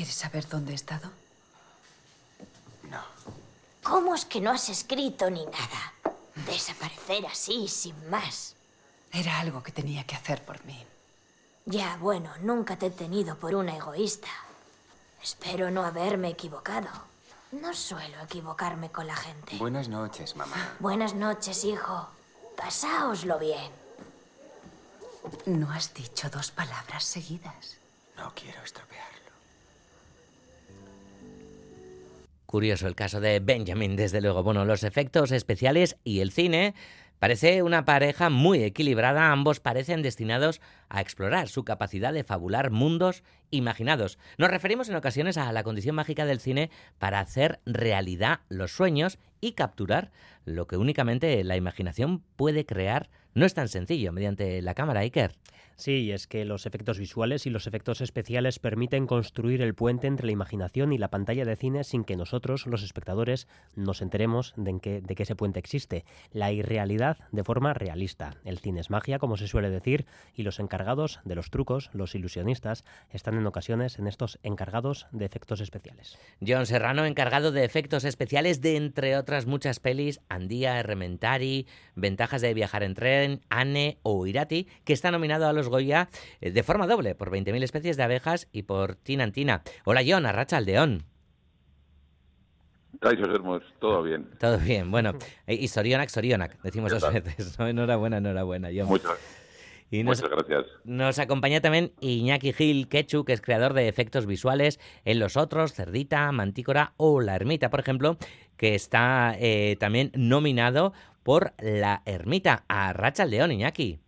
¿Quieres saber dónde he estado? No. ¿Cómo es que no has escrito ni nada? Desaparecer así, sin más. Era algo que tenía que hacer por mí. Ya, bueno, nunca te he tenido por una egoísta. Espero no haberme equivocado. No suelo equivocarme con la gente. Buenas noches, mamá. Buenas noches, hijo. Pasáoslo bien. No has dicho dos palabras seguidas. No quiero estropearlo. Curioso el caso de Benjamin, desde luego. Bueno, los efectos especiales y el cine Parece una pareja muy equilibrada, ambos parecen destinados a explorar su capacidad de fabular mundos imaginados. Nos referimos en ocasiones a la condición mágica del cine para hacer realidad los sueños y capturar lo que únicamente la imaginación puede crear. No es tan sencillo mediante la cámara, Iker. Sí, es que los efectos visuales y los efectos especiales permiten construir el puente entre la imaginación y la pantalla de cine sin que nosotros, los espectadores, nos enteremos de que, de que ese puente existe. La irrealidad de forma realista. El cine es magia, como se suele decir, y los encargados de los trucos, los ilusionistas, están en ocasiones en estos encargados de efectos especiales. John Serrano, encargado de efectos especiales de, entre otras muchas pelis, Andía, Errementari, Ventajas de viajar en tren, Anne o Irati, que está nominado a los Goya eh, de forma doble por 20.000 especies de abejas y por Tinantina. Hola John, arracha Aldeón. Hermos, todo bien. Todo bien, bueno. Eh, y Sorionak, Sorionak, decimos dos veces. Enhorabuena, enhorabuena. John. Muchas, y nos, Muchas gracias. Nos acompaña también Iñaki Gil Quechu, que es creador de efectos visuales en Los Otros, Cerdita, Mantícora o La Ermita, por ejemplo, que está eh, también nominado por La Ermita. A Racha León, Iñaki.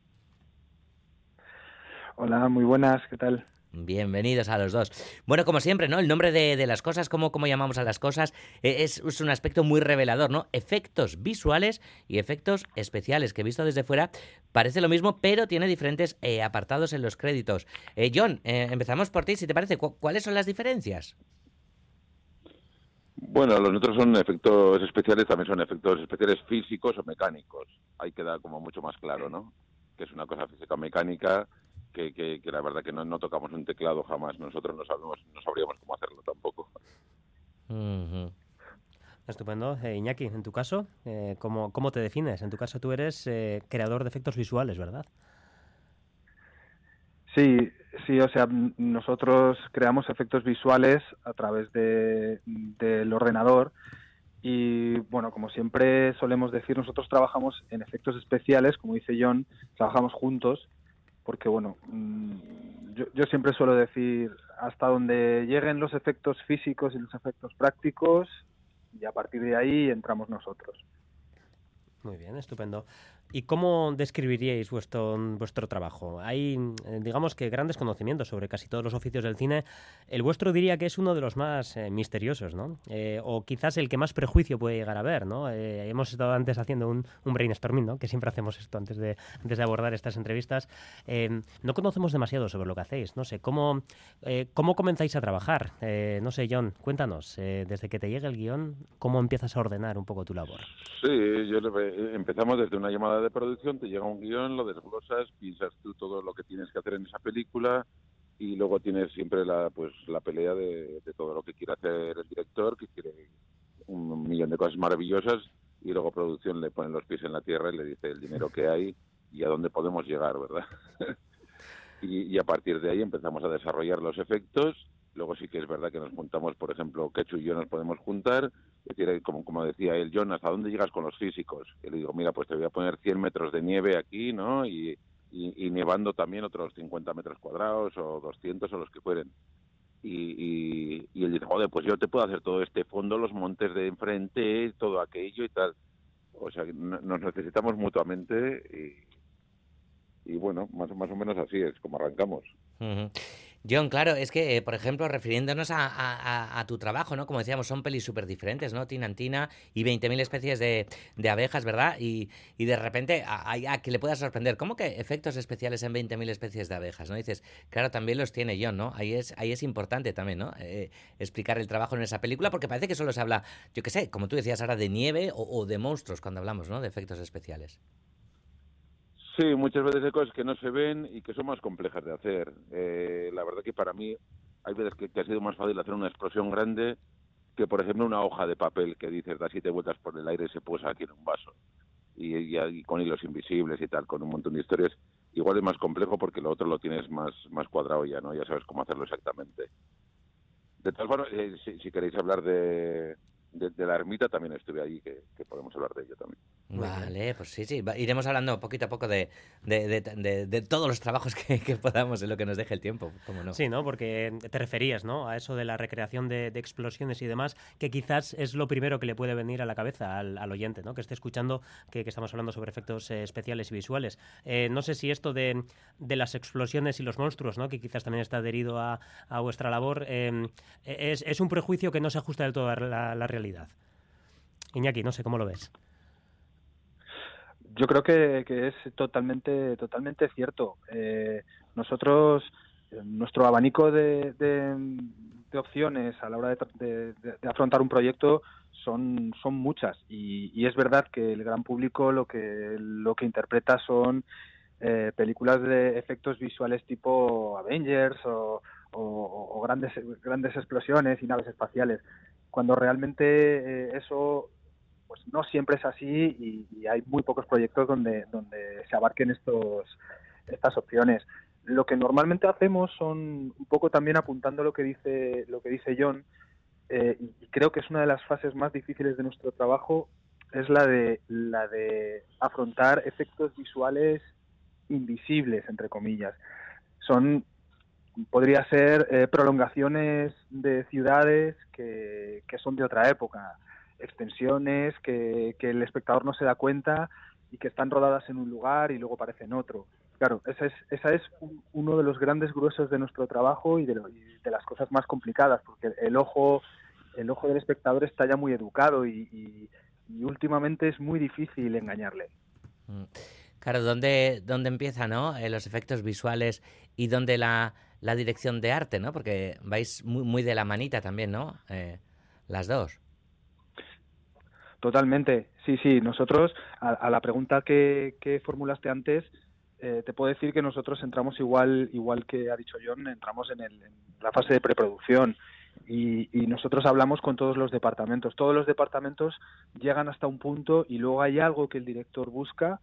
Hola, muy buenas, ¿qué tal? Bienvenidos a los dos. Bueno, como siempre, ¿no? El nombre de, las cosas, cómo, cómo, llamamos a las cosas, e, es, un aspecto muy revelador, ¿no? Efectos visuales y efectos especiales, que visto desde fuera parece lo mismo, pero tiene diferentes eh, apartados en los créditos. Eh, John, eh, empezamos por ti, si te parece. ¿Cuáles son las diferencias? Bueno, los otros son efectos especiales, también son efectos especiales físicos o mecánicos. Ahí queda como mucho más claro, ¿no? Que es una cosa física o mecánica que, que, la verdad que no, no, tocamos un teclado jamás. Nosotros no sabemos, no sabríamos cómo hacerlo tampoco. Estupendo. Eh, Iñaki, en tu caso, eh, ¿cómo, ¿cómo, te defines? En tu caso tú eres eh, creador de efectos visuales, ¿verdad? Sí, sí, o sea, nosotros creamos efectos visuales a través de, del ordenador y bueno, como siempre solemos decir, nosotros trabajamos en efectos especiales, como dice John, trabajamos juntos porque bueno, mm, yo, yo, siempre suelo decir hasta donde lleguen los efectos físicos y los efectos prácticos y a partir de ahí entramos nosotros. Muy bien, estupendo. ¿Y cómo describiríais vuestro, vuestro trabajo? Hay, eh, digamos que, grandes conocimientos sobre casi todos los oficios del cine. El vuestro diría que es uno de los más eh, misteriosos, ¿no? Eh, o quizás el que más prejuicio puede llegar a ver, ¿no? hemos estado antes haciendo un, un, brainstorming, ¿no? Que siempre hacemos esto antes de, antes de abordar estas entrevistas. no conocemos demasiado sobre lo que hacéis, no sé. ¿Cómo, cómo comenzáis a trabajar? no sé, John, cuéntanos, desde que te llega el guion, ¿cómo empiezas a ordenar un poco tu labor? Sí, yo empezamos desde una llamada de producción, te llega un guion, lo desglosas, piensas tú todo lo que tienes que hacer en esa película y luego tienes siempre la pues la pelea de, todo lo que quiere hacer el director, que quiere un millón de cosas maravillosas y luego producción le pone los pies en la tierra y le dice el dinero que hay y a dónde podemos llegar, ¿verdad? y, y, a partir de ahí empezamos a desarrollar los efectos Luego sí que es verdad que nos juntamos, por ejemplo, Quechu y yo nos podemos juntar, es decir, como, como decía él, Jonas, ¿a dónde llegas con los físicos? Y le digo, mira, pues te voy a poner 100 metros de nieve aquí, ¿no? Y, y, nevando también otros 50 metros cuadrados o 200 o los que fueren. Y, y, él dice, joder, pues yo te puedo hacer todo este fondo, los montes de enfrente, todo aquello y tal. O sea, nos necesitamos mutuamente y, y bueno, más, más o menos así es como arrancamos. John, claro, es que, eh, por ejemplo, refiriéndonos a, tu trabajo, ¿no? Como decíamos, son pelis súper diferentes, ¿no? Tinantina y 20.000 especies de, abejas, ¿verdad? Y, de repente, a, que le pueda sorprender, ¿cómo que efectos especiales en 20.000 especies de abejas, ¿no? dices, claro, también los tiene John, ¿no? Ahí es, ahí es importante también, ¿no? Eh, explicar el trabajo en esa película, porque parece que solo se habla, yo qué sé, como tú decías ahora, de nieve o, o de monstruos cuando hablamos, ¿no? De efectos especiales. Sí, muchas veces hay cosas que no se ven y que son más complejas de hacer. Eh, la verdad que para mí hay veces que, ha sido más fácil hacer una explosión grande que, por ejemplo, una hoja de papel que dices da siete vueltas por el aire y se posa aquí en un vaso. Y, con hilos invisibles y tal, con un montón de historias. Igual es más complejo porque lo otro lo tienes más, más cuadrado ya, ¿no? Ya sabes cómo hacerlo exactamente. De todas formas, eh, si, si queréis hablar de, de, de la ermita, también estuve allí, que, que podemos hablar de ello también. Vale, pues sí, sí. Iremos hablando poquito a poco de, de, de- de- de todos los trabajos que, que podamos en lo que nos deje el tiempo, cómo no. Sí, ¿no? Porque te referías, ¿no? A eso de la recreación de, de explosiones y demás, que quizás es lo primero que le puede venir a la cabeza al, al oyente, ¿no? Que esté escuchando que, que estamos hablando sobre efectos eh, especiales y visuales. Eh, no sé si esto de, de las explosiones y los monstruos, ¿no? Que quizás también está adherido a, a vuestra labor, eh, es, es un prejuicio que no se ajusta del todo a la, la realidad. Iñaki, no sé cómo lo ves. Yo creo que, es totalmente, totalmente cierto. Eh, nosotros, nuestro abanico de, de- de opciones a la hora de, afrontar un proyecto son, son muchas y, y es verdad que el gran público lo que, lo que interpreta son eh, películas de efectos visuales tipo Avengers o- o grandes, grandes explosiones y naves espaciales, cuando realmente eh, eso pues no siempre es así y, y hay muy pocos proyectos donde, donde se abarquen estos, estas opciones. Lo que normalmente hacemos son un poco también apuntando lo que dice, lo que dice John, eh, y creo que es una de las fases más difíciles de nuestro trabajo, es la de, la de afrontar efectos visuales invisibles, entre comillas. Son, podría ser eh, prolongaciones de ciudades que, que son de otra época, extensiones que, que el espectador no se da cuenta y que están rodadas en un lugar y luego aparecen en otro. Claro, esa es, esa es un- uno de los grandes gruesos de nuestro trabajo y de, de las cosas más complicadas, porque el ojo, el ojo del espectador está ya muy educado y, y- y últimamente es muy difícil engañarle. Mm. Claro, ¿dónde, dónde empieza, no? Eh, los efectos visuales y dónde la, la dirección de arte, ¿no? Porque vais muy, muy de la manita también, ¿no? Eh, las dos. Totalmente, sí, sí. Nosotros, a, a la pregunta que, que formulaste antes, eh, te puedo decir que nosotros entramos igual, igual que ha dicho John, entramos en, el- en la fase de preproducción y, y nosotros hablamos con todos los departamentos. Todos los departamentos llegan hasta un punto y luego hay algo que el director busca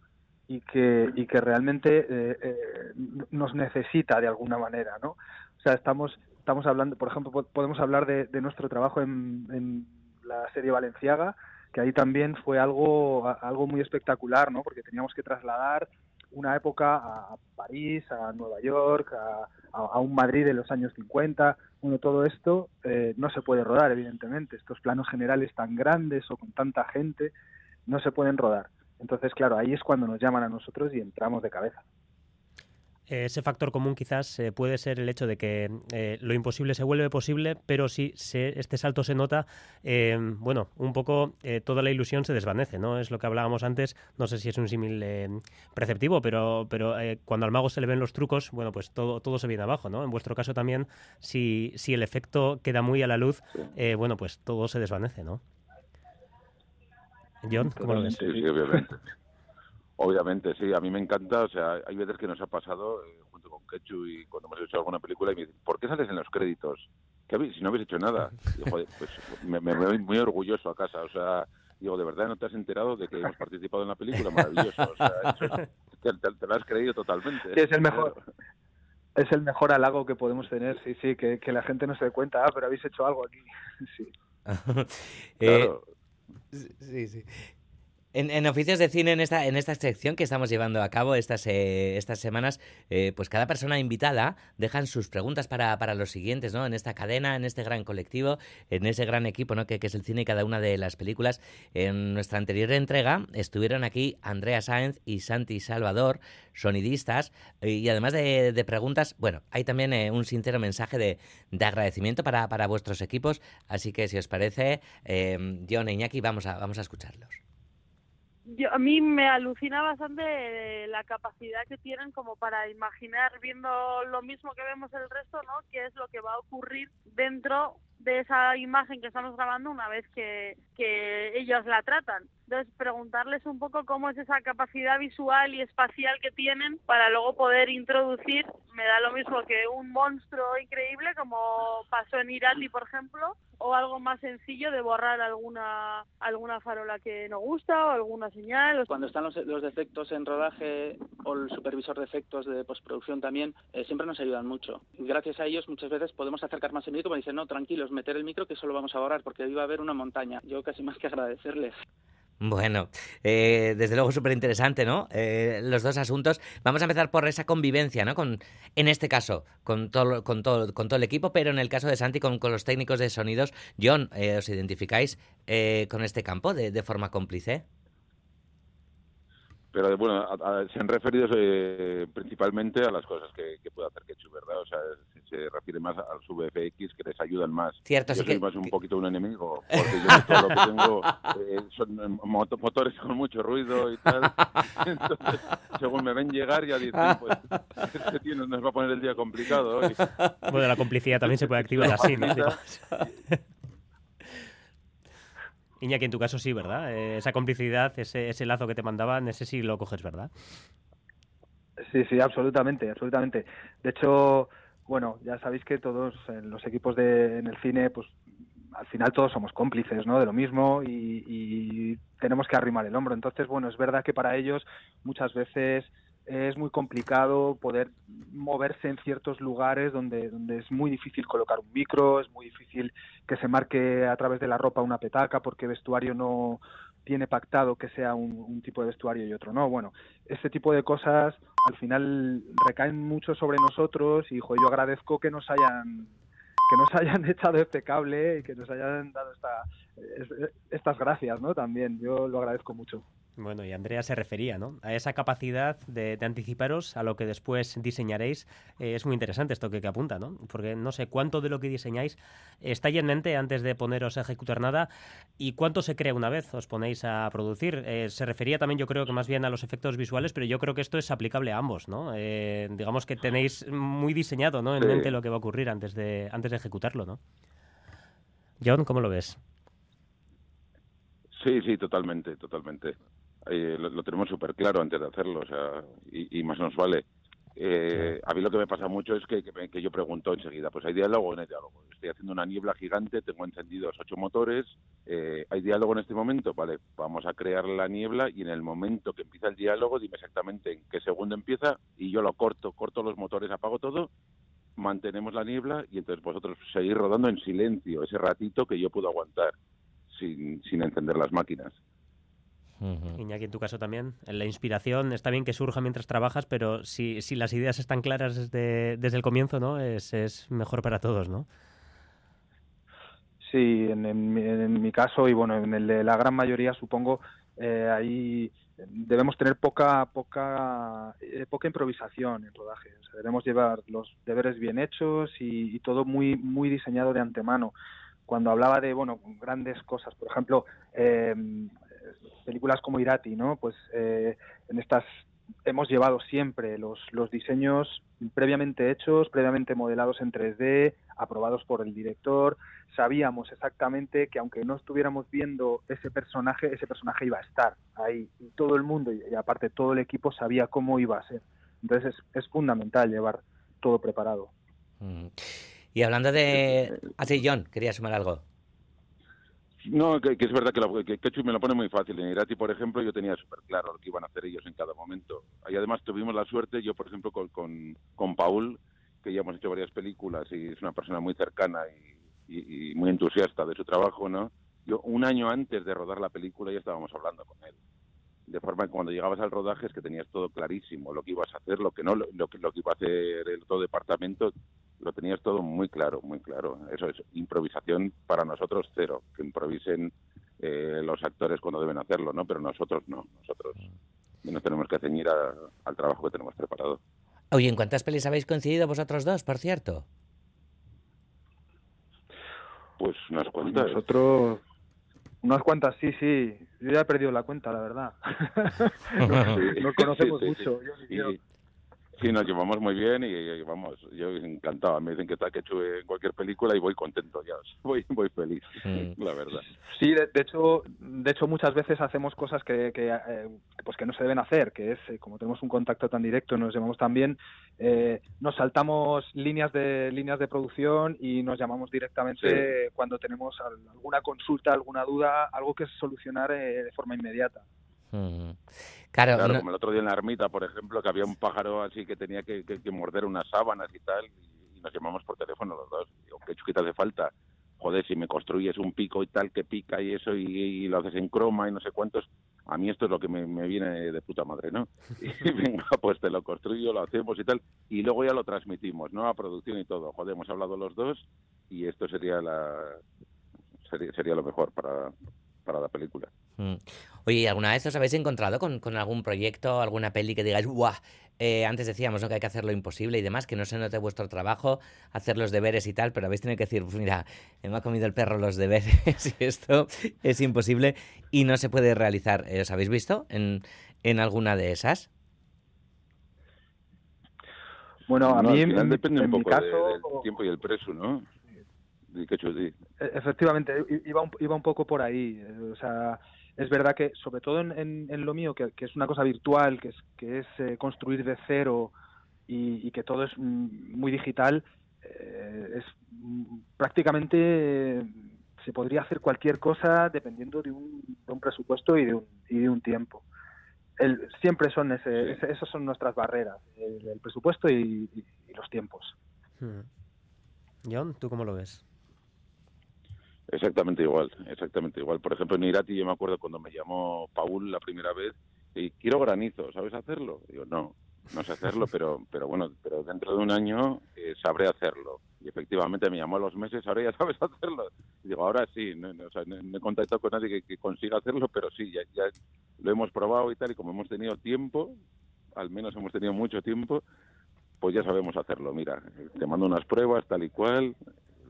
y que, y que realmente eh, eh, nos necesita de alguna manera, ¿no? O sea, estamos, estamos hablando, por ejemplo, po- podemos hablar de, nuestro trabajo en, en la serie Valenciaga, que ahí también fue algo, algo muy espectacular, ¿no? Porque teníamos que trasladar una época a París, a Nueva York, a un Madrid de los años 50. Bueno, todo esto eh, no se puede rodar, evidentemente. Estos planos generales tan grandes o con tanta gente no se pueden rodar. Entonces, claro, ahí es cuando nos llaman a nosotros y entramos de cabeza. Ese factor común quizás eh, puede ser el hecho de que eh, lo imposible se vuelve posible, pero si se- este salto se nota, eh, bueno, un poco toda la ilusión se desvanece, ¿no? Es lo que hablábamos antes, no sé si es un símil preceptivo, pero, pero cuando al mago se le ven los trucos, bueno, pues todo, todo se viene abajo, ¿no? En vuestro caso también, si, si el efecto queda muy a la luz, eh, bueno, pues todo se desvanece, ¿no? John, ¿cómo lo ves? Sí, sí, obviamente. obviamente, sí. A mí me encanta. O sea, hay veces que nos ha pasado, eh, junto con Ketchu y cuando hemos hecho alguna película, y me dicen, ¿por qué sales en los créditos? ¿Qué habéis- si no habéis hecho nada. Y, joder, pues me, me voy muy orgulloso a casa. O sea, digo, ¿de verdad no te has enterado de que hemos participado en la película? Maravilloso. O sea, eso- te, te- te lo has creído totalmente. Sí, es el mejor. Es el mejor halago que podemos tener, sí, sí, que, que la gente no se dé cuenta, ah, pero habéis hecho algo aquí. Sí. Eh, Claro. Sí, sí. En, en oficios de cine, en esta, en esta sección que estamos llevando a cabo estas, eh, estas semanas, eh, pues cada persona invitada dejan sus preguntas para, para los siguientes, ¿no? En esta cadena, en este gran colectivo, en ese gran equipo, ¿no? Que, que es el cine y cada una de las películas. En nuestra anterior entrega estuvieron aquí Andrea Sáenz y Santi Salvador, sonidistas, y además de, de preguntas, bueno, hay también eh, un sincero mensaje de, de agradecimiento para, para vuestros equipos, así que si os parece, eh, John e Iñaki, vamos a, vamos a escucharlos. Yo, a mí me alucina bastante eh, la capacidad que tienen como para imaginar viendo lo mismo que vemos el resto, ¿no? Qué es lo que va a ocurrir dentro de esa imagen que estamos grabando una vez que, que ellos la tratan. Entonces, preguntarles un poco cómo es esa capacidad visual y espacial que tienen para luego poder introducir, me da lo mismo que un monstruo increíble como pasó en Irati, por ejemplo, o algo más sencillo de borrar alguna alguna farola que no gusta o alguna señal. Cuando están los, los defectos en rodaje o el supervisor de efectos de postproducción también, eh, siempre nos ayudan mucho. Gracias a ellos muchas veces podemos acercar más el micro, como dicen, no, tranquilos, meter el micro que solo vamos a borrar porque va a haber una montaña. Yo casi más que agradecerles. Bueno, eh, desde luego súper interesante, ¿no? Eh, los dos asuntos. Vamos a empezar por esa convivencia, ¿no? Con, en este caso, con todo, con todo, con todo el equipo, pero en el caso de Santi, con, con los técnicos de sonidos. John, eh, ¿os identificáis eh, con este campo de, de forma cómplice? Pero bueno, a- a- se han referido eh, principalmente a las cosas que, que puede hacer Ketchup, ¿verdad? O sea, se, se refiere más a los VFX que les ayudan más. Cierto, Yo sí soy que- más un que- poquito un enemigo, porque yo todo lo que tengo eh, son eh, moto- motores con mucho ruido y tal. Entonces, según me ven llegar, ya dicen, pues, este tío nos va a poner el día complicado hoy. Bueno, la complicidad también se puede activar así, ¿no? Iñaki, en tu caso sí, ¿verdad? Eh, esa complicidad, ese, ese lazo que te mandaban, ese sí lo coges, ¿verdad? Sí, sí, absolutamente, absolutamente. De hecho, bueno, ya sabéis que todos en los equipos de, en el cine, pues al final todos somos cómplices, ¿no? De lo mismo y tenemos que arrimar el hombro. Entonces, bueno, es verdad que para ellos muchas veces es muy complicado poder moverse en ciertos lugares donde, donde es muy difícil colocar un micro, es muy difícil que se marque a través de la ropa una petaca porque vestuario no tiene pactado que sea un, tipo de vestuario y otro no. Bueno, este tipo de cosas al final recaen mucho sobre nosotros y yo agradezco que nos hayan que nos hayan echado este cable y que nos hayan dado esta, es- estas gracias, ¿no? También, yo lo agradezco mucho. Bueno, y Andrea se refería, ¿no? A esa capacidad de, de anticiparos a lo que después diseñaréis. Eh, es muy interesante esto que, que apunta, ¿no? Porque no sé cuánto de lo que diseñáis está ya en mente antes de poneros a ejecutar nada y cuánto se crea una vez os ponéis a producir. Eh, se refería también, yo creo que más bien a los efectos visuales, pero yo creo que esto es aplicable a ambos, ¿no? Eh, digamos que tenéis muy diseñado, ¿no? En Sí. mente lo que va a ocurrir antes de, antes de ejecutarlo, ¿no? John, ¿cómo lo ves? Sí, sí, totalmente, totalmente. Eh, lo, lo tenemos súper claro antes de hacerlo, o sea, y, y más nos vale. Eh, a mí lo que me pasa mucho es que, que, que yo pregunto enseguida, pues hay diálogo o no hay diálogo. Estoy haciendo una niebla gigante, tengo encendidos ocho motores, eh, ¿hay diálogo en este momento? Vale, vamos a crear la niebla y en el momento que empieza el diálogo, dime exactamente en qué segundo empieza y yo lo corto, corto los motores, apago todo, mantenemos la niebla y entonces vosotros seguís rodando en silencio ese ratito que yo puedo aguantar sin, sin encender las máquinas. Iñaki, en tu caso también, en la inspiración está bien que surja mientras trabajas, pero si, si las ideas están claras desde, desde el comienzo, ¿no? Es, es mejor para todos, ¿no? Sí, en, en mi- en mi caso y bueno, en el de la gran mayoría supongo, eh, ahí debemos tener poca poca eh, poca improvisación en rodaje. O sea, debemos llevar los deberes bien hechos y, y todo muy muy diseñado de antemano. Cuando hablaba de bueno grandes cosas, por ejemplo, eh, películas como Irati, ¿no? Pues eh, en estas hemos llevado siempre los, los diseños previamente hechos, previamente modelados en 3D, aprobados por el director. Sabíamos exactamente que aunque no estuviéramos viendo ese personaje, ese personaje iba a estar ahí. Y todo el mundo, y, aparte todo el equipo, sabía cómo iba a ser. Entonces es, es fundamental llevar todo preparado. Mm. Y hablando de... Ah, sí, John, quería sumar algo. No, que, que es verdad que, la, que Ketchup me lo pone muy fácil. En Irati, por ejemplo, yo tenía súper claro lo que iban a hacer ellos en cada momento. Y además tuvimos la suerte, yo por ejemplo con, con, con Paul, que ya hemos hecho varias películas y es una persona muy cercana y, y- y muy entusiasta de su trabajo, ¿no? Yo un año antes de rodar la película ya estábamos hablando con él. De forma que cuando llegabas al rodaje es que tenías todo clarísimo, lo que ibas a hacer, lo que no, lo, lo lo que iba a hacer el todo departamento, lo tenías todo muy claro, muy claro. Eso es improvisación para nosotros cero, que improvisen eh, los actores cuando deben hacerlo, ¿no? Pero nosotros no, nosotros nos tenemos que ceñir a- al trabajo que tenemos preparado. Oye, ¿en cuántas pelis habéis coincidido vosotros dos, por cierto? Pues unas cuantas. Nosotros, unas cuantas, sí, sí. Yo ya he perdido la cuenta, la verdad. no, Sí, no conocemos sí, sí, mucho. sí. yo ni yo. Y Sí, nos llevamos muy bien y, y vamos, yo encantado. Me dicen que está que en cualquier película y voy contento ya, voy, voy feliz, Mm. la verdad. Sí, de, de hecho, de hecho muchas veces hacemos cosas que, que, eh, pues que no se deben hacer, que es eh, como tenemos un contacto tan directo, nos llamamos también, eh, nos saltamos líneas de líneas de producción y nos llamamos directamente cuando tenemos al- alguna consulta, alguna duda, algo que solucionar eh, de forma inmediata. Mm. Claro, Claro, no- como el otro día en la ermita, por ejemplo, que había un pájaro así que tenía que, que- que morder unas sábanas y tal, y, nos llamamos por teléfono los dos. Digo, ¿qué chuquita hace falta? Joder, si me construyes un pico y tal que pica y eso, y, y lo haces en croma y no sé cuántos, a mí esto es lo que me, me viene de puta madre, ¿no? Y venga, pues te lo construyo, lo hacemos y tal, y luego ya lo transmitimos, ¿no? A producción y todo. Joder, hemos hablado los dos y esto sería la sería, sería lo mejor para, para la película. Mm. Oye, ¿y ¿alguna vez os habéis encontrado con, con algún proyecto, alguna peli que digáis, ¡guau! Eh, antes decíamos ¿no? que hay que hacer lo imposible y demás, que no se note vuestro trabajo, hacer los deberes y tal, pero habéis tenido que decir, "Pues mira, me ha comido el perro los deberes y esto es imposible y no se puede realizar. Eh, ¿Os habéis visto en, en alguna de esas? Bueno, a No, mí, al final en, depende en un mi poco de- caso, del tiempo y el precio, ¿no? E- Efectivamente, iba un, iba un poco por ahí. eh, O sea, es verdad que, sobre todo en, en- en lo mío, que, que es una cosa virtual, que es, que es eh, construir de cero y, y que todo es mm, muy digital, eh, es mm, prácticamente se podría hacer cualquier cosa dependiendo de un, de un presupuesto y de un, y de un tiempo. El- siempre son ese, ese- esas son nuestras barreras, el, el presupuesto y- los tiempos. Mm. John, ¿tú cómo lo ves? Exactamente igual, exactamente igual. Por ejemplo, en Irati yo me acuerdo cuando me llamó Paul la primera vez y quiero granizo, ¿sabes hacerlo? Digo, no, no sé hacerlo, pero pero bueno, pero dentro de un año eh, sabré hacerlo. Y efectivamente me llamó a los meses, ahora ya sabes hacerlo. Y digo, ahora sí, no, no, o sea, no- no he contactado con nadie que, que consiga hacerlo, pero sí, ya, ya lo hemos probado y tal, y como hemos tenido tiempo, al menos hemos tenido mucho tiempo, pues ya sabemos hacerlo. Mira, te mando unas pruebas tal y cual,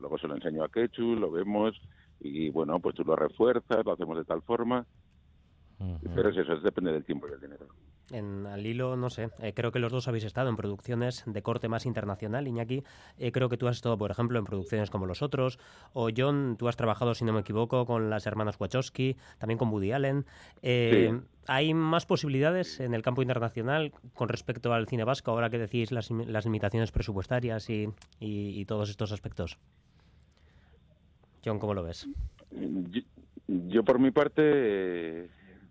luego se lo enseño a Quechu, lo vemos y bueno, pues tú lo refuerzas, lo hacemos de tal forma, pero es eso, es depende del tiempo y del dinero. En, al hilo, no sé, eh, creo que los dos habéis estado en producciones de corte más internacional. Iñaki, eh, creo que tú has estado, por ejemplo, en producciones como Los Otros. O John, tú has trabajado, si no me equivoco, con las hermanas Wachowski, también con Woody Allen. Eh, Sí. ¿Hay más posibilidades en el campo internacional con respecto al cine vasco, ahora que decís las, las limitaciones presupuestarias y, y- y todos estos aspectos? John, ¿cómo lo ves? Yo, yo, por mi parte,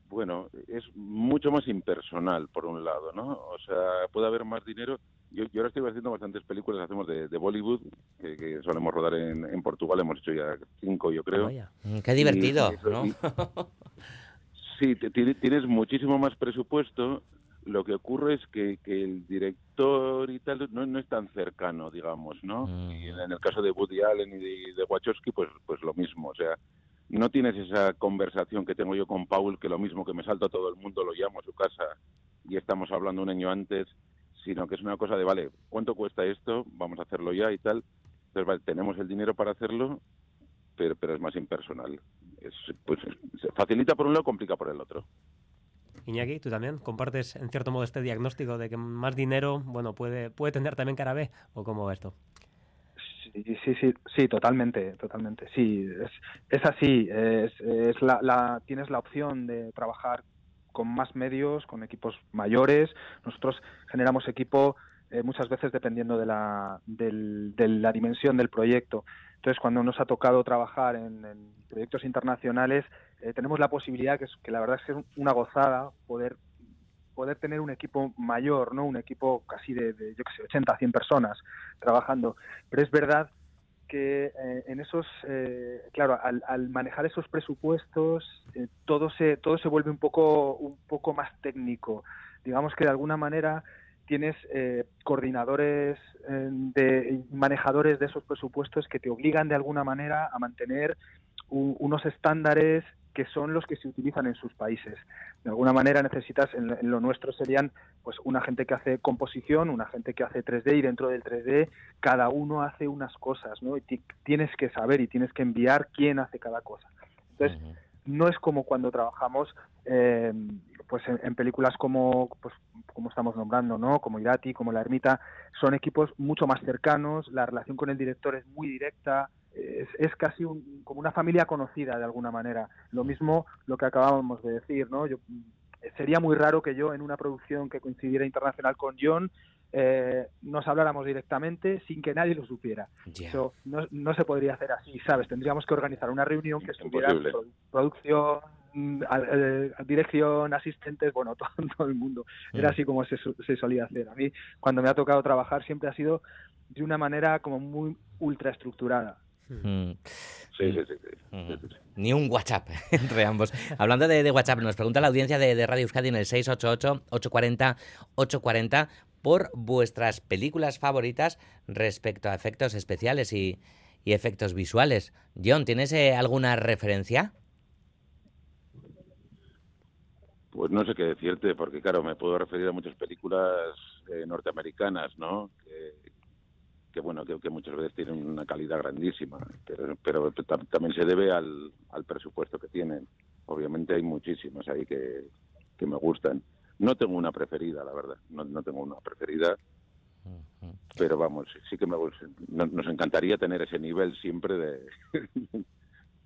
bueno, es mucho más impersonal, por un lado, ¿no? O sea, puede haber más dinero. Yo, yo ahora estoy haciendo bastantes películas, hacemos de, de Bollywood, que, que solemos rodar en, en Portugal, hemos hecho ya cinco, yo creo. Vaya. Mm, Qué divertido, Y- ¿no? y- Sí, tienes muchísimo más presupuesto. Lo que ocurre es que, que el director y tal no, no es tan cercano, digamos, ¿no? Mm. Y en el caso de Woody Allen y de, de Wachowski, pues, pues lo mismo. O sea, no tienes esa conversación que tengo yo con Paul, que lo mismo que me salto a todo el mundo, lo llamo a su casa y estamos hablando un año antes, sino que es una cosa de, vale, ¿cuánto cuesta esto? Vamos a hacerlo ya y tal. Entonces, vale, tenemos el dinero para hacerlo, pero, pero es más impersonal. Es, pues, se facilita por un lado, complica por el otro. Iñaki, ¿tú también compartes en cierto modo este diagnóstico de que más dinero, bueno, puede, puede tener también cara B? ¿O cómo va esto? Sí, sí, sí, totalmente, totalmente. Sí, es, así. Tienes la opción de trabajar con más medios, con equipos mayores. Nosotros generamos equipo eh, muchas veces dependiendo de la, del- de la dimensión del proyecto. Entonces, cuando nos ha tocado trabajar en proyectos internacionales, eh, tenemos la posibilidad, que, es, que la verdad es que es una gozada, poder poder tener un equipo mayor, ¿no? Un equipo casi de, yo qué sé, 80, 100 personas trabajando. Pero es verdad que eh, en esos, eh, claro, al, al, manejar esos presupuestos, todo se todo se vuelve un poco un poco más técnico. Digamos que de alguna manera tienes coordinadores de manejadores de esos presupuestos que te obligan de alguna manera a mantener un, unos estándares que son los que se utilizan en sus países. De alguna manera necesitas, en, en, lo nuestro serían pues una gente que hace composición, una gente que hace 3D y dentro del 3D cada uno hace unas cosas, ¿no? Y tienes que saber y tienes que enviar quién hace cada cosa. Entonces, uh -huh. no es como cuando trabajamos, eh, pues en, películas como pues como estamos nombrando no como Irati como La Ermita son equipos mucho más cercanos la relación con el director es muy directa es, es casi un, como una familia conocida de alguna manera lo mismo lo que acabábamos de decir no yo sería muy raro que yo en una producción que coincidiera internacional con John eh, nos habláramos directamente sin que nadie lo supiera. Eso no, no, se podría hacer así, ¿sabes? Tendríamos que organizar una reunión que estuviera producción, eh, dirección, asistentes, bueno, todo, el mundo. Era mm. así como se, se, solía hacer. A mí, cuando me ha tocado trabajar, siempre ha sido de una manera como muy ultraestructurada. Mm. Sí, sí, sí, Ni un WhatsApp entre ambos. Hablando de, WhatsApp, nos pregunta la audiencia de, Radio Euskadi en el 688-840-840 por vuestras películas favoritas respecto a efectos especiales y, efectos visuales. John, ¿tienes eh, alguna referencia? Pues no sé qué decirte, porque claro, me puedo referir a muchas películas eh, norteamericanas, ¿no? Que, bueno, que, muchas veces tienen una calidad grandísima, pero, pero también se debe al, al, presupuesto que tienen. Obviamente hay muchísimas ahí que, que me gustan. No tengo una preferida, la verdad. No, no tengo una preferida. Pero vamos, sí que me, nos encantaría tener ese nivel siempre de,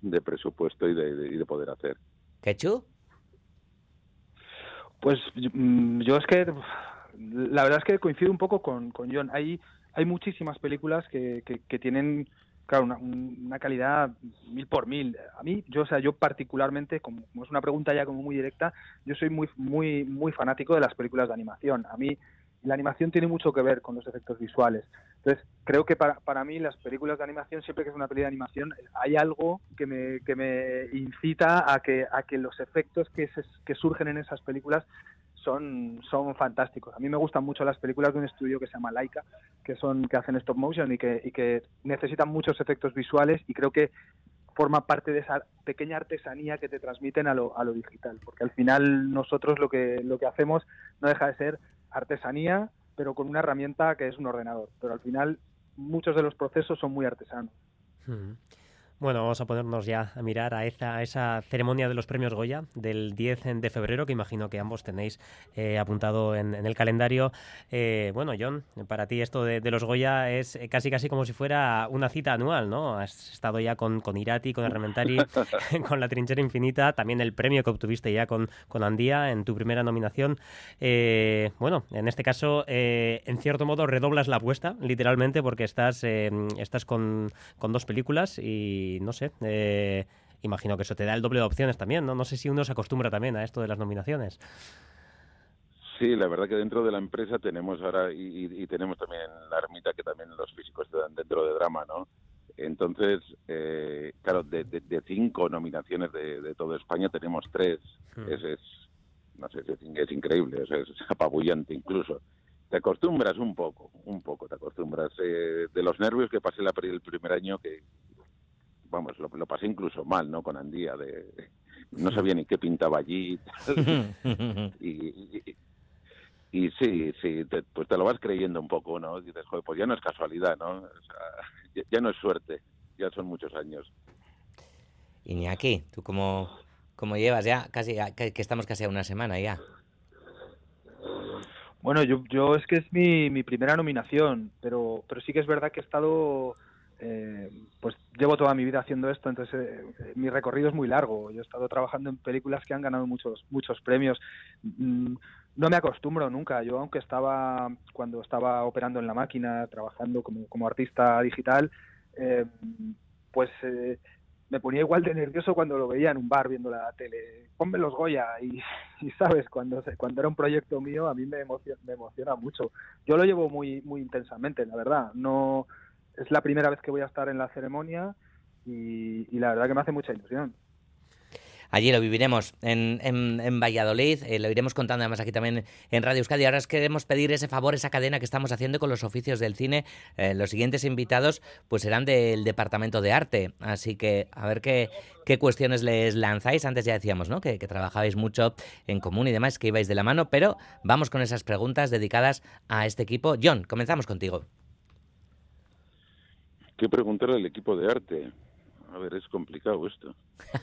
de presupuesto y de, y de poder hacer. ¿Quechu? Pues mm, yo es que la verdad es que coincido un poco con, con John. Hay, hay muchísimas películas que, que tienen claro, una, calidad mil por mil. A mí, yo, o sea, yo particularmente, como, es una pregunta ya como muy directa, yo soy muy, muy, muy fanático de las películas de animación. A mí la animación tiene mucho que ver con los efectos visuales. Entonces, creo que para, para mí las películas de animación, siempre que es una película de animación, hay algo que me, que me incita a que, a que los efectos que, que surgen en esas películas son, son fantásticos. A mí me gustan mucho las películas de un estudio que se llama Laika, que son que hacen stop motion y que, y que necesitan muchos efectos visuales y creo que forma parte de esa pequeña artesanía que te transmiten a lo, a lo digital, porque al final nosotros lo que, lo que hacemos no deja de ser artesanía, pero con una herramienta que es un ordenador, pero al final muchos de los procesos son muy artesanos. Hmm. Bueno, vamos a ponernos ya a mirar a esa, esa ceremonia de los premios Goya del 10 de febrero, que imagino que ambos tenéis eh, apuntado en, el calendario. Eh, bueno, John, para ti esto de, los Goya es casi casi como si fuera una cita anual, ¿no? Has estado ya con, con Irati, con Armentari, con La Trinchera Infinita, también el premio que obtuviste ya con, con Andía en tu primera nominación. Eh, bueno, en este caso, en cierto modo, redoblas la apuesta, literalmente, porque estás, estás con, con dos películas y no sé, eh, imagino que eso te da el doble de opciones también, ¿no? No sé si uno se acostumbra también a esto de las nominaciones. Sí, la verdad que dentro de la empresa tenemos ahora, y, tenemos también la ermita que también los físicos te dan dentro de drama, ¿no? Entonces, eh, claro, de, cinco nominaciones de, toda España tenemos tres. Hmm. Es, no sé, es, es increíble, es, apabullante incluso. Te acostumbras un poco, un poco, te acostumbras. Eh, de los nervios que pasé la, el primer año, que vamos, lo, pasé incluso mal, ¿no? Con Andía, de, no sabía ni qué pintaba allí. y, y, sí, sí, pues te lo vas creyendo un poco, ¿no? dices, joder, pues ya no es casualidad, ¿no? O sea, ya, no es suerte, ya son muchos años. Iñaki, ¿tú cómo, cómo llevas ya? Casi, que, estamos casi a una semana ya. Bueno, yo, yo es que es mi, mi primera nominación, pero, pero sí que es verdad que he estado eh, pues llevo toda mi vida haciendo esto, entonces eh, mi recorrido es muy largo. Yo he estado trabajando en películas que han ganado muchos muchos premios. Mm, no me acostumbro nunca. Yo, aunque estaba cuando estaba operando en la máquina, trabajando como, como artista digital, eh, pues me ponía igual de nervioso cuando lo veía en un bar viendo la tele. Ponme los Goya y, sabes, cuando cuando era un proyecto mío a mí me emociona, me emociona mucho. Yo lo llevo muy muy intensamente, la verdad. No es la primera vez que voy a estar en la ceremonia y, la verdad que me hace mucha ilusión. Allí lo viviremos en, Valladolid, eh, lo iremos contando además aquí también en Radio Euskadi. Ahora os queremos pedir ese favor, esa cadena que estamos haciendo con los oficios del cine. Eh, los siguientes invitados pues serán del Departamento de Arte, así que a ver qué, qué cuestiones les lanzáis. Antes ya decíamos ¿no? que, que trabajabais mucho en común y demás, que ibais de la mano, pero vamos con esas preguntas dedicadas a este equipo. John, comenzamos contigo. ¿Qué preguntar al equipo de arte? A ver, es complicado esto.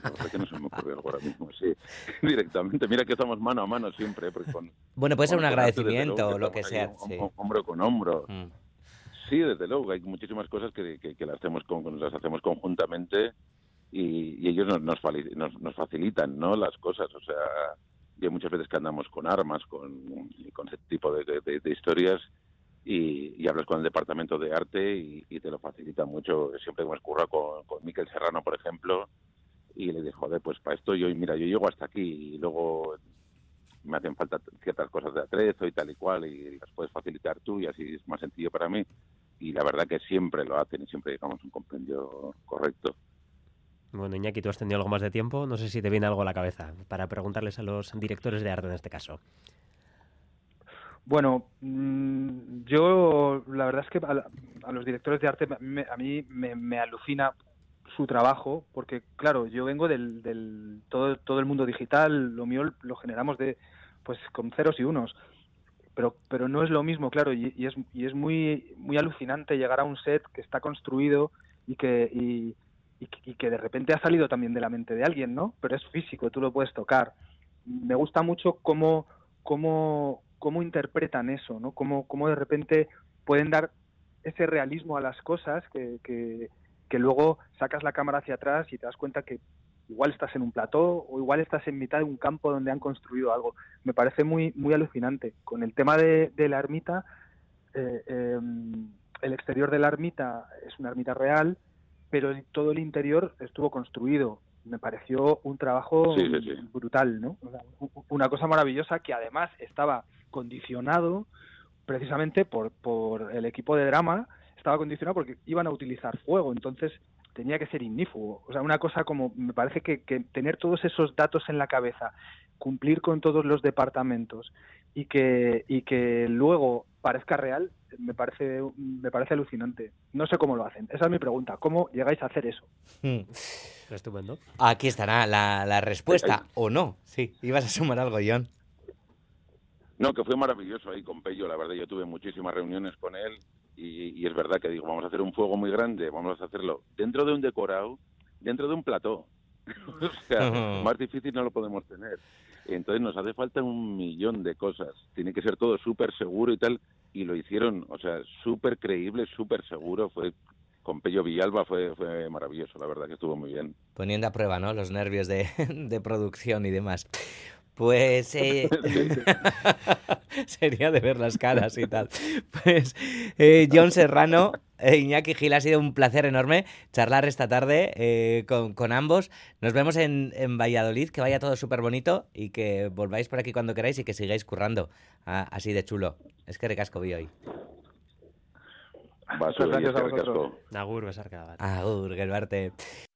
La verdad que no se me ocurre algo ahora mismo, sí. Directamente. Mira que estamos mano a mano siempre, con, Bueno, puede ser un agradecimiento o lo que sea. sí. Hombro con hombro. Mm. Sí, desde luego. Hay muchísimas cosas que, que, que las, hacemos con, las hacemos conjuntamente y, y ellos nos, nos, nos, nos facilitan ¿no? las cosas. O sea, y hay muchas veces que andamos con armas, con, con ese tipo de, de- de historias y, y hablas con el departamento de arte y, te lo facilita mucho. Siempre hemos currado con, con Miquel Serrano, por ejemplo, y le dije, joder, pues para esto yo, mira, yo llego hasta aquí y luego me hacen falta ciertas cosas de atrezo y tal y cual y las puedes facilitar tú y así es más sencillo para mí. Y la verdad que siempre lo hacen y siempre llegamos a un compendio correcto. Bueno, Iñaki, tú has tenido algo más de tiempo. No sé si te viene algo a la cabeza para preguntarles a los directores de arte en este caso. Bueno, mm, yo la verdad es que a, los directores de arte me- a mí me, alucina su trabajo, porque claro, yo vengo del, del todo, todo el mundo digital, lo mío lo generamos de pues con ceros y unos, pero pero no es lo mismo, claro, y, y es y es muy muy alucinante llegar a un set que está construido y que y, y que de repente ha salido también de la mente de alguien, ¿no? Pero es físico, tú lo puedes tocar. Me gusta mucho cómo cómo, cómo interpretan eso, ¿no? Cómo, cómo de repente pueden dar ese realismo a las cosas que, que, que luego sacas la cámara hacia atrás y te das cuenta que igual estás en un plató o igual estás en mitad de un campo donde han construido algo. Me parece muy, muy alucinante. Con el tema de, de la ermita, eh, eh, el exterior de la ermita es una ermita real, pero el- todo el interior estuvo construido. Me pareció un trabajo Sí, sí, sí. brutal, ¿no? Una cosa maravillosa que además estaba condicionado precisamente por, por el equipo de drama, estaba condicionado porque iban a utilizar fuego, entonces tenía que ser ignífugo. O sea, una cosa como, me parece que, que tener todos esos datos en la cabeza, cumplir con todos los departamentos y que, y que luego parezca real, me parece, me parece alucinante. No sé cómo lo hacen. Esa es mi pregunta. ¿Cómo llegáis a hacer eso? Mm. Estupendo. Aquí estará la, la respuesta, o no. Sí, ibas a sumar algo, John. No, que fue maravilloso ahí con Pello, la verdad, yo tuve muchísimas reuniones con él y, y es verdad que digo, vamos a hacer un fuego muy grande, vamos a hacerlo dentro de un decorado, dentro de un plató. o sea, más difícil no lo podemos tener. Entonces nos hace falta un millón de cosas. Tiene que ser todo súper seguro y tal. Y lo hicieron, o sea, súper creíble, súper seguro. Fue con Pello Villalba, fue, fue maravilloso, la verdad que estuvo muy bien. Poniendo a prueba, ¿no? Los nervios de, de producción y demás. Pues eh, sería de ver las caras y tal. Pues eh, John Serrano, e Iñaki Gil, ha sido un placer enorme charlar esta tarde eh, con, con ambos. Nos vemos en, en Valladolid, que vaya todo súper bonito y que volváis por aquí cuando queráis y que sigáis currando ah, así de chulo. Es que recasco vi hoy. Gracias a vosotros. Agur, besarka bat. Agur.